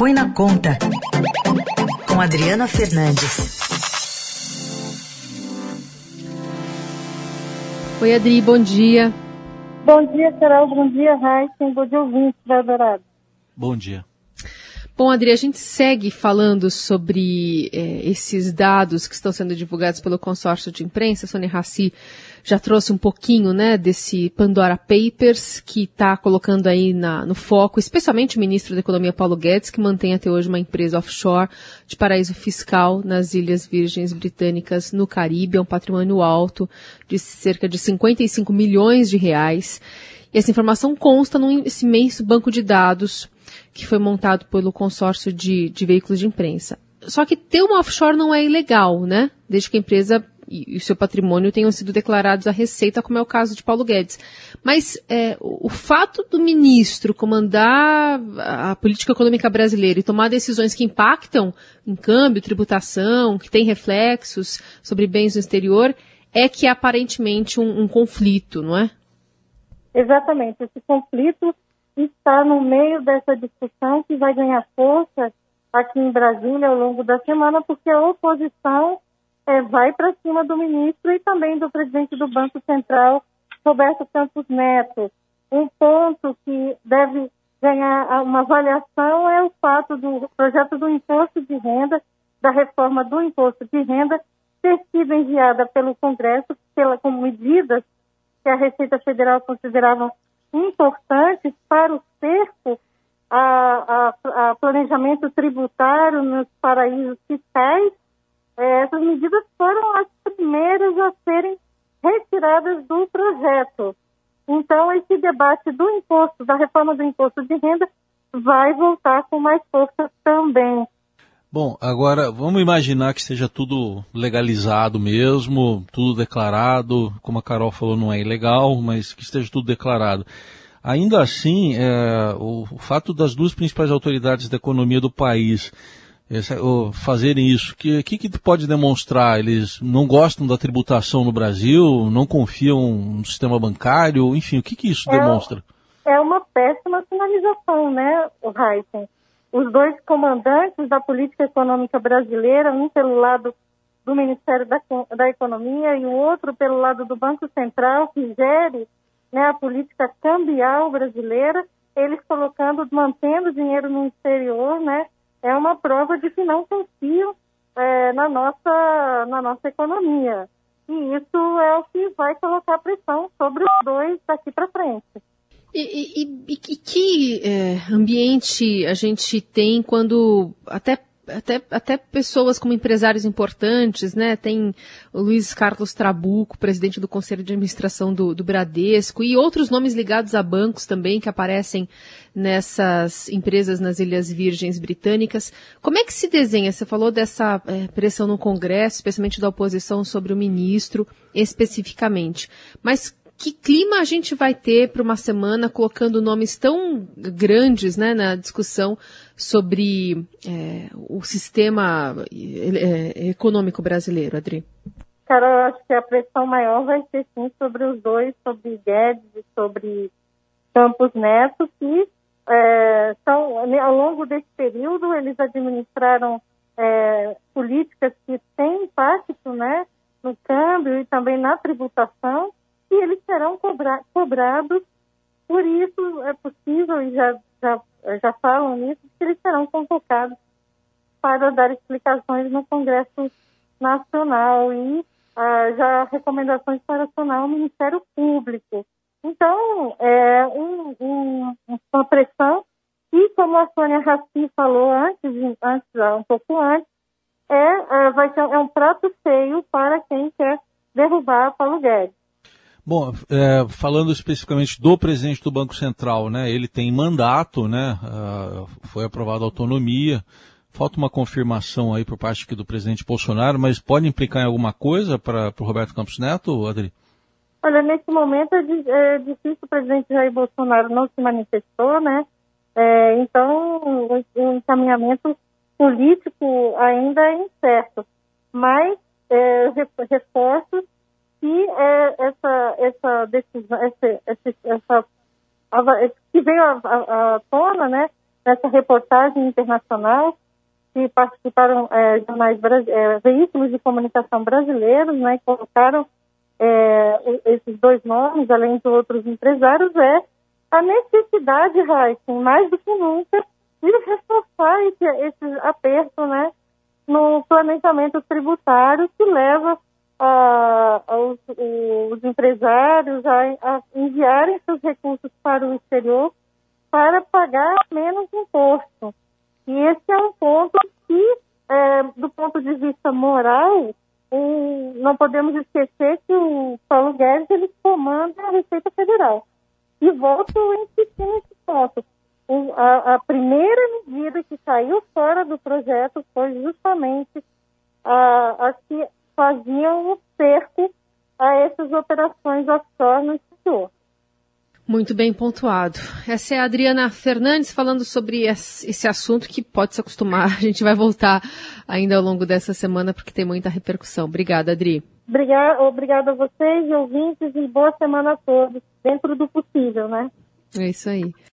Põe na Conta, com Adriana Fernandes. Oi, Adri, bom dia. Bom dia, Carol. Bom dia, Raíssa. Bom dia, ouvinte da Dourado. Bom dia. Bom, Adri, a gente segue falando sobre é, esses dados que estão sendo divulgados pelo consórcio de imprensa. A Sônia Raci já trouxe um pouquinho né, desse Pandora Papers, que está colocando aí na, no foco, especialmente o ministro da Economia Paulo Guedes, que mantém até hoje uma empresa offshore de paraíso fiscal nas Ilhas Virgens Britânicas, no Caribe. É um patrimônio alto de cerca de 55 milhões de reais. E essa informação consta nesse imenso banco de dados que foi montado pelo consórcio de, de veículos de imprensa. Só que ter uma offshore não é ilegal, né? Desde que a empresa e o seu patrimônio tenham sido declarados à Receita, como é o caso de Paulo Guedes. Mas é, o, fato do ministro comandar a política econômica brasileira e tomar decisões que impactam em câmbio, tributação, que tem reflexos sobre bens no exterior, é que é aparentemente um, um conflito, não é? Exatamente. Esse conflito está no meio dessa discussão que vai ganhar força aqui em Brasília ao longo da semana, porque a oposição é, vai para cima do ministro e também do presidente do Banco Central, Roberto Campos Neto. Um ponto que deve ganhar uma avaliação é o fato do projeto do imposto de renda, da reforma do imposto de renda, ter sido enviada pelo Congresso pela, como medidas que a Receita Federal considerava importantes para o cerco a, a, a planejamento tributário nos paraísos fiscais, é, essas medidas foram as primeiras a serem retiradas do projeto. Então, esse debate do imposto, da reforma do imposto de renda, vai voltar com mais força também. Bom, agora vamos imaginar que esteja tudo legalizado mesmo, tudo declarado, como a Carol falou, não é ilegal, mas que esteja tudo declarado. Ainda assim, é, o, o, fato das duas principais autoridades da economia do país esse, o, fazerem isso, o que, que, que pode demonstrar? Eles não gostam da tributação no Brasil, não confiam no sistema bancário, enfim, o que, que isso é, demonstra? É uma péssima sinalização, né, Heisen? Os dois comandantes da política econômica brasileira, um pelo lado do Ministério da, da Economia e o outro pelo lado do Banco Central, que gere né, a política cambial brasileira, eles colocando, mantendo dinheiro no exterior, né, é uma prova de que não confiam é, na, nossa, na nossa economia. E isso é o que vai colocar pressão sobre os dois daqui para frente. E, e, e, que é, ambiente a gente tem quando até até, até pessoas como empresários importantes, né? Tem o Luiz Carlos Trabuco, presidente do Conselho de Administração do, do, Bradesco, e outros nomes ligados a bancos também que aparecem nessas empresas nas Ilhas Virgens Britânicas. Como é que se desenha? Você falou dessa é, pressão no Congresso, especialmente da oposição sobre o ministro, especificamente. Mas que clima a gente vai ter para uma semana colocando nomes tão grandes né, na discussão sobre é, o sistema é, econômico brasileiro, Adri? Cara, eu acho que a pressão maior vai ser sim sobre os dois, sobre Guedes e sobre Campos Neto, que é, são, ao longo desse período eles administraram é, políticas que têm impacto né, no câmbio e também na tributação e eles serão cobra cobrados. Por isso é possível, e já, já, já falam nisso, que eles serão convocados para dar explicações no Congresso Nacional e ah, já recomendações para acionar o Ministério Público. Então, é um, um, uma pressão e, como a Sônia Raci falou antes, antes um pouco antes, é, é, vai ser, é um prato feio para quem quer derrubar Paulo Guedes. Bom, é, falando especificamente do presidente do Banco Central, né, ele tem mandato, né, uh, foi aprovada autonomia, falta uma confirmação aí por parte do presidente Bolsonaro, mas pode implicar em alguma coisa para o Roberto Campos Neto, Adri? Olha, nesse momento é, é, difícil, o presidente Jair Bolsonaro não se manifestou, né, é, então o encaminhamento político ainda é incerto, mas é, reforço que é, essa, essa decisão, essa, essa, essa, que veio à tona, né, nessa reportagem internacional que participaram é, jornais, é, veículos de comunicação brasileiros, né, colocaram é, esses dois nomes, além de outros empresários, é a necessidade, Raíssa, mais do que nunca, de reforçar esse, esse aperto né, no planejamento tributário que leva a, aos, os empresários a, a enviarem seus recursos para o exterior para pagar menos imposto. E esse é um ponto que, é, do ponto de vista moral, não podemos esquecer que o Paulo Guedes ele comanda a Receita Federal. E volto a insistir nesse ponto. O, a, a, primeira medida que saiu fora do projeto foi justamente a, a que fazia um cerco a essas operações offshore no exterior. Muito bem pontuado. Essa é a Adriana Fernandes falando sobre esse assunto que pode se acostumar. A gente vai voltar ainda ao longo dessa semana porque tem muita repercussão. Obrigada, Adri. Obrigada, obrigada a vocês, ouvintes, e boa semana a todos, dentro do possível, né? É isso aí.